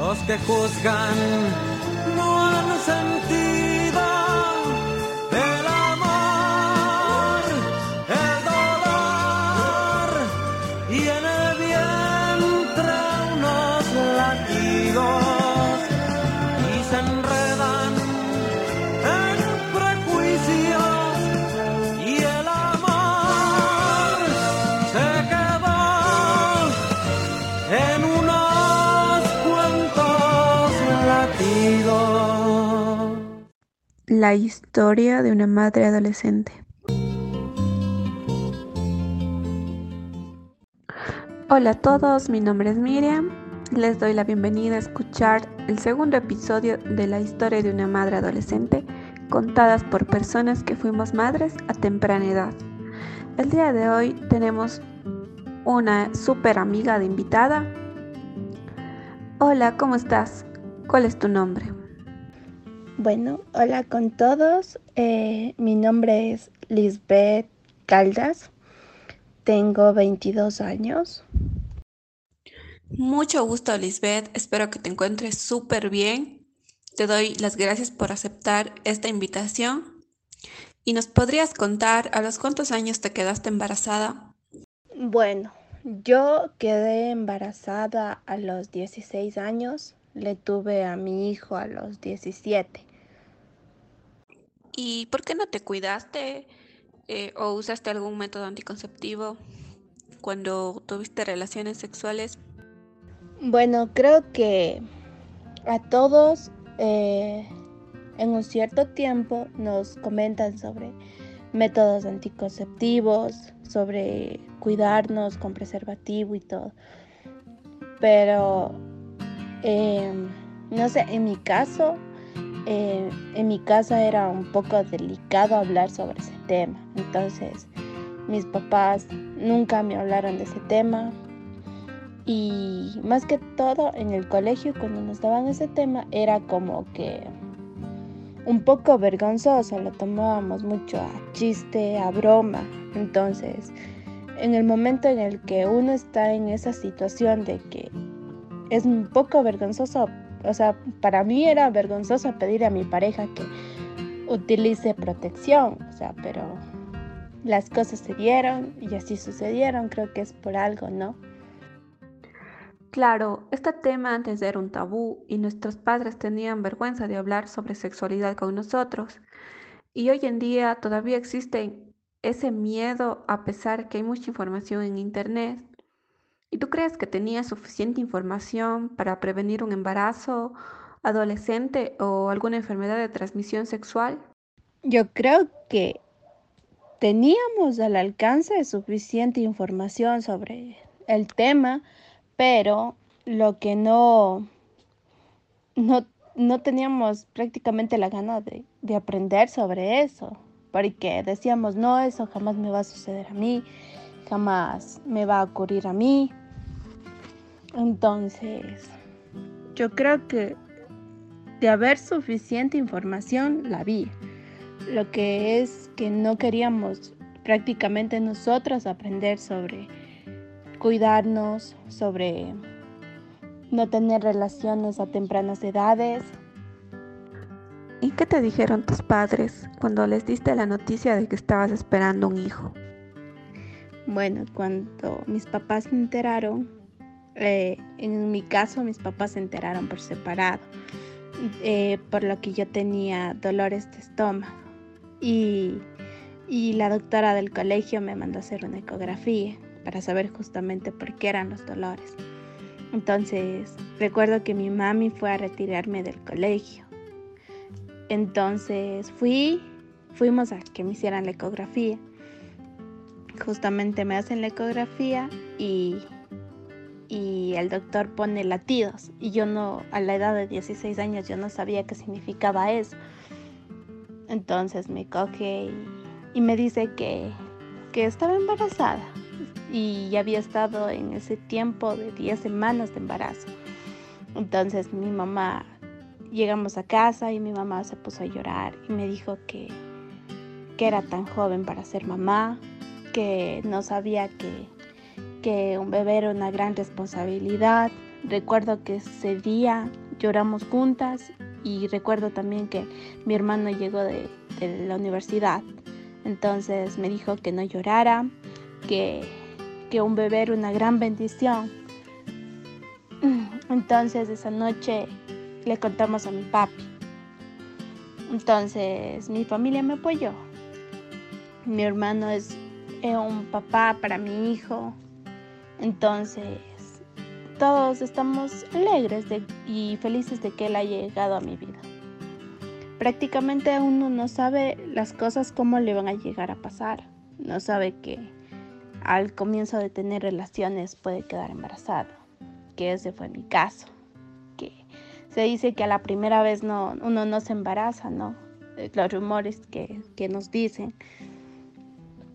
Los que juzgan no han sentido La historia de una madre adolescente. Hola a todos, mi nombre es Miriam. Les doy la bienvenida a escuchar el segundo episodio de la historia de una madre adolescente contadas por personas que fuimos madres a temprana edad. El día de hoy tenemos una súper amiga de invitada. Hola, ¿cómo estás? ¿Cuál es tu nombre? Bueno, hola con todos. Eh, mi nombre es Lisbeth Caldas. Tengo 22 años. Mucho gusto, Lisbeth. Espero que te encuentres súper bien. Te doy las gracias por aceptar esta invitación. ¿Y nos podrías contar a los cuántos años te quedaste embarazada? Bueno, yo quedé embarazada a los 16 años. Le tuve a mi hijo a los 17. ¿Y por qué no te cuidaste eh, o usaste algún método anticonceptivo cuando tuviste relaciones sexuales? Bueno, creo que a todos eh, en un cierto tiempo nos comentan sobre métodos anticonceptivos, sobre cuidarnos con preservativo y todo. Pero, eh, no sé, en mi caso, eh, en mi casa era un poco delicado hablar sobre ese tema. Entonces, mis papás nunca me hablaron de ese tema. Y más que todo en el colegio, cuando nos daban ese tema, era como que un poco vergonzoso, lo tomábamos mucho a chiste, a broma. Entonces, en el momento en el que uno está en esa situación de que es un poco vergonzoso, o sea, para mí era vergonzoso pedir a mi pareja que utilice protección, o sea, pero las cosas se dieron y así sucedieron, creo que es por algo, ¿no? Claro, este tema antes era un tabú y nuestros padres tenían vergüenza de hablar sobre sexualidad con nosotros. Y hoy en día todavía existe ese miedo a pesar que hay mucha información en Internet. ¿Y tú crees que tenías suficiente información para prevenir un embarazo adolescente o alguna enfermedad de transmisión sexual? Yo creo que teníamos al alcance suficiente información sobre el tema, pero lo que no, no, no teníamos prácticamente la gana de, de aprender sobre eso, porque decíamos, no, eso jamás me va a suceder a mí, jamás me va a ocurrir a mí. Entonces, yo creo que de haber suficiente información, la vi. Lo que es que no queríamos prácticamente nosotros aprender sobre cuidarnos, sobre no tener relaciones a tempranas edades. ¿Y qué te dijeron tus padres cuando les diste la noticia de que estabas esperando un hijo? Bueno, cuando mis papás se enteraron, eh, en mi caso mis papás se enteraron por separado, eh, por lo que yo tenía dolores de estómago. Y, y la doctora del colegio me mandó a hacer una ecografía para saber justamente por qué eran los dolores. Entonces, recuerdo que mi mami fue a retirarme del colegio. Entonces fui, fuimos a que me hicieran la ecografía. Justamente me hacen la ecografía y, y el doctor pone latidos. Y yo no, a la edad de 16 años, yo no sabía qué significaba eso. Entonces me coge y, me dice que, que estaba embarazada y había estado en ese tiempo de 10 semanas de embarazo. Entonces mi mamá, llegamos a casa y mi mamá se puso a llorar y me dijo que, que era tan joven para ser mamá, que no sabía que, que un bebé era una gran responsabilidad, recuerdo que ese día lloramos juntas y recuerdo también que mi hermano llegó de, la universidad. Entonces me dijo que no llorara, que, que un bebé era una gran bendición. Entonces esa noche le contamos a mi papi. Entonces mi familia me apoyó. Mi hermano es un papá para mi hijo. Entonces todos estamos alegres y felices de que él haya llegado a mi vida. Prácticamente uno no sabe las cosas cómo le van a llegar a pasar. No sabe que al comienzo de tener relaciones puede quedar embarazado, que ese fue mi caso. Que se dice que a la primera vez no, uno no se embaraza, ¿no? Los rumores que, que nos dicen.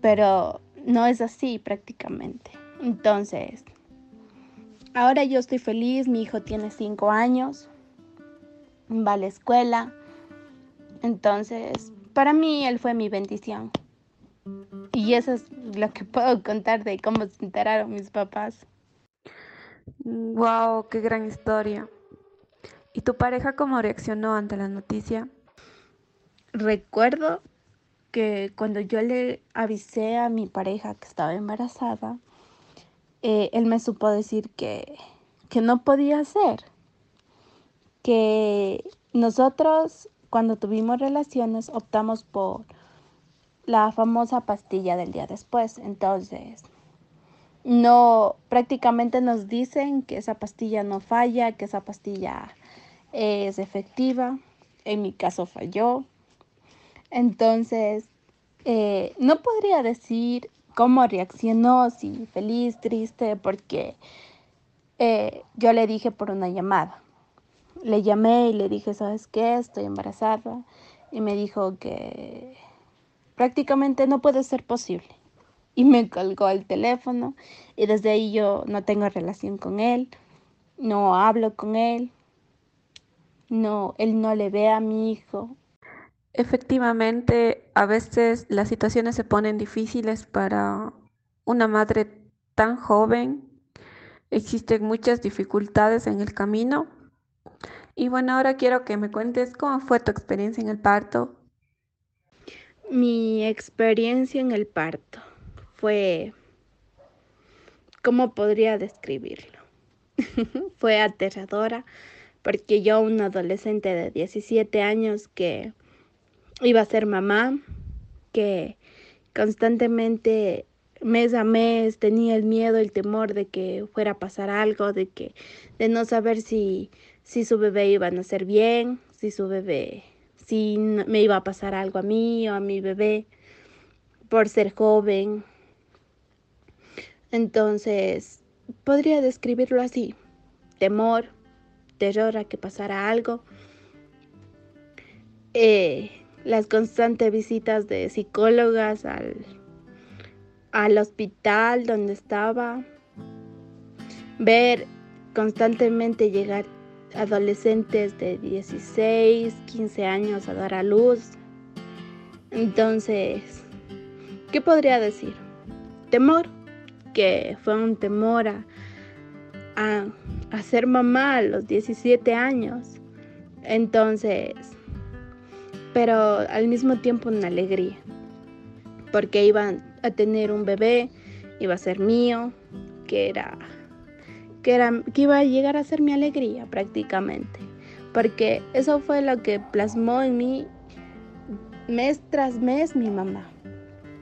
Pero no es así prácticamente. Entonces, Ahora yo estoy feliz, mi hijo tiene cinco años, va a la escuela. Entonces, para mí él fue mi bendición. Y eso es lo que puedo contar de cómo se enteraron mis papás. Wow, qué gran historia. ¿Y tu pareja cómo reaccionó ante la noticia? Recuerdo que cuando yo le avisé a mi pareja que estaba embarazada, eh, él me supo decir que, que no podía ser, que nosotros cuando tuvimos relaciones optamos por la famosa pastilla del día después. Entonces, no, prácticamente nos dicen que esa pastilla no falla, que esa pastilla es efectiva. En mi caso falló. Entonces, eh, no podría decir cómo reaccionó, si feliz, triste, porque eh, yo le dije por una llamada. Le llamé y le dije, ¿sabes qué? Estoy embarazada. Y me dijo que prácticamente no puede ser posible. Y me colgó el teléfono y desde ahí yo no tengo relación con él, no hablo con él, no, él no le ve a mi hijo, Efectivamente, a veces las situaciones se ponen difíciles para una madre tan joven. Existen muchas dificultades en el camino. Y bueno, ahora quiero que me cuentes cómo fue tu experiencia en el parto. Mi experiencia en el parto fue, ¿cómo podría describirlo? fue aterradora porque yo, un adolescente de 17 años que iba a ser mamá, que constantemente mes a mes tenía el miedo, el temor de que fuera a pasar algo, de que de no saber si si su bebé iba a nacer bien, si su bebé si me iba a pasar algo a mí o a mi bebé por ser joven. Entonces, podría describirlo así: temor, terror a que pasara algo. Eh, las constantes visitas de psicólogas al, al hospital donde estaba, ver constantemente llegar adolescentes de 16, 15 años a dar a luz. Entonces, ¿qué podría decir? Temor, que fue un temor a, a, a ser mamá a los 17 años. Entonces, pero al mismo tiempo una alegría, porque iba a tener un bebé, iba a ser mío, que era que era que iba a llegar a ser mi alegría prácticamente, porque eso fue lo que plasmó en mí mes tras mes mi mamá,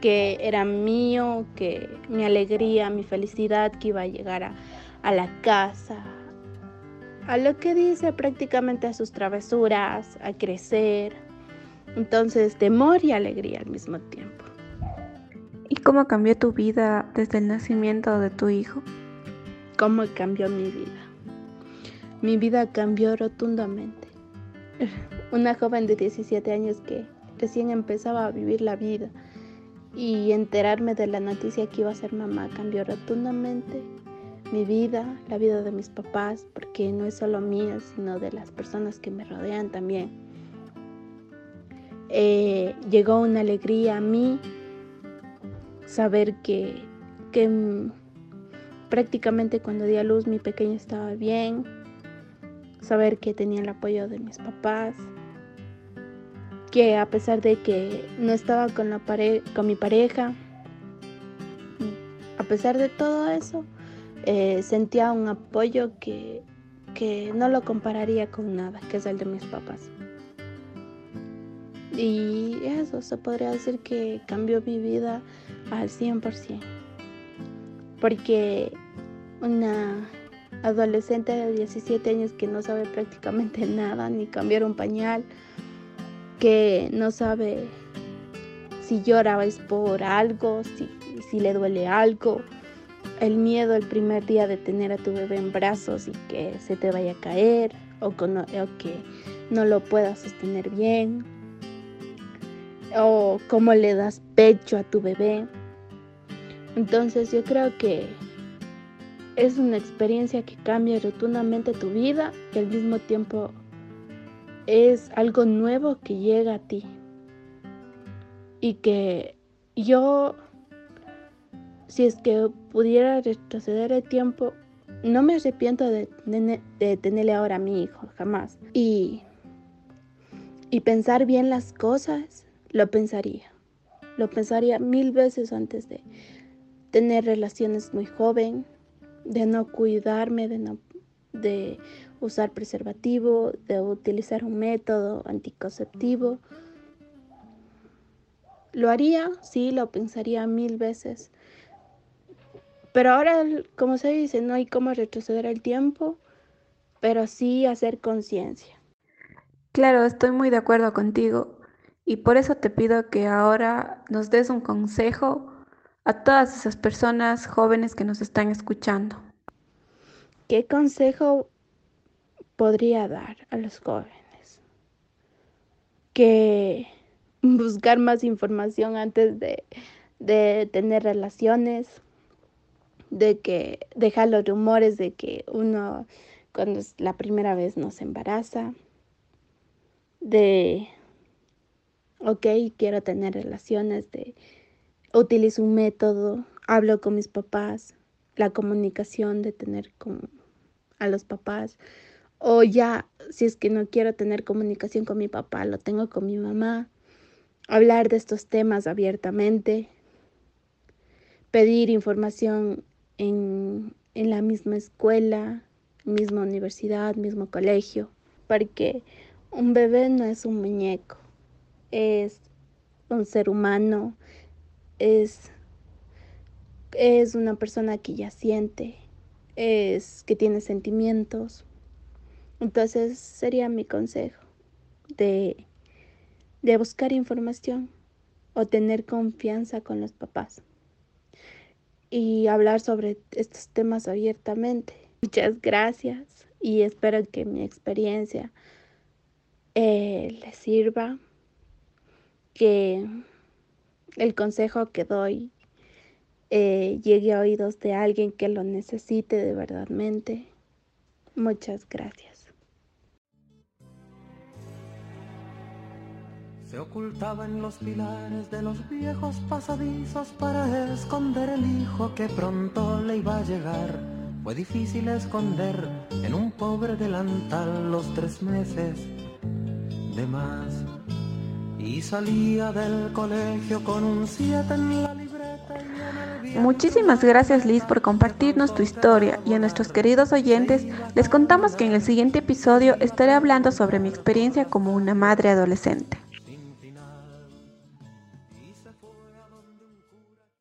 que era mío, que mi alegría, mi felicidad que iba a llegar a, a la casa, a lo que dice prácticamente a sus travesuras, a crecer, entonces, temor y alegría al mismo tiempo. ¿Y cómo cambió tu vida desde el nacimiento de tu hijo? ¿Cómo cambió mi vida? Mi vida cambió rotundamente. Una joven de 17 años que recién empezaba a vivir la vida y enterarme de la noticia que iba a ser mamá cambió rotundamente mi vida, la vida de mis papás, porque no es solo mía, sino de las personas que me rodean también. Eh, llegó una alegría a mí saber que, que, prácticamente cuando di a luz mi pequeño estaba bien, saber que tenía el apoyo de mis papás, que a pesar de que no estaba con, la con mi pareja, a pesar de todo eso, eh, sentía un apoyo que, que no lo compararía con nada, que es el de mis papás. Y eso se podría decir que cambió mi vida al 100%. Porque una adolescente de 17 años que no sabe prácticamente nada, ni cambiar un pañal, que no sabe si llora es por algo, si, si le duele algo, el miedo el primer día de tener a tu bebé en brazos y que se te vaya a caer o, o que no lo puedas sostener bien, o cómo le das pecho a tu bebé. Entonces yo creo que es una experiencia que cambia rotundamente tu vida y al mismo tiempo es algo nuevo que llega a ti. Y que yo, si es que pudiera retroceder el tiempo, no me arrepiento de, tenerle ahora a mi hijo, jamás. Y, y pensar bien las cosas lo pensaría. Lo pensaría mil veces antes de tener relaciones muy joven, de no cuidarme, de no de usar preservativo, de utilizar un método anticonceptivo. Lo haría, sí, lo pensaría mil veces. Pero ahora, como se dice, no hay cómo retroceder el tiempo, pero sí hacer conciencia. Claro, estoy muy de acuerdo contigo. Y por eso te pido que ahora nos des un consejo a todas esas personas jóvenes que nos están escuchando. ¿Qué consejo podría dar a los jóvenes? Que buscar más información antes de, de tener relaciones, de que dejar los rumores de que uno cuando es la primera vez no se embaraza, de ok, quiero tener relaciones, de utilizo un método, hablo con mis papás, la comunicación de tener con a los papás, o ya, si es que no quiero tener comunicación con mi papá, lo tengo con mi mamá, hablar de estos temas abiertamente, pedir información en, en la misma escuela, misma universidad, mismo colegio, porque un bebé no es un muñeco es un ser humano, es, es una persona que ya siente, es que tiene sentimientos. Entonces sería mi consejo de, de buscar información o tener confianza con los papás y hablar sobre estos temas abiertamente. Muchas gracias y espero que mi experiencia eh, les sirva que el consejo que doy eh, llegue a oídos de alguien que lo necesite de verdadmente. Muchas gracias. Se ocultaba en los pilares de los viejos pasadizos para esconder el hijo que pronto le iba a llegar. Fue difícil esconder en un pobre delantal los tres meses de más y salía del colegio con un 7 en la libreta. Muchísimas gracias Liz por compartirnos tu historia y a nuestros queridos oyentes les contamos que en el siguiente episodio estaré hablando sobre mi experiencia como una madre adolescente.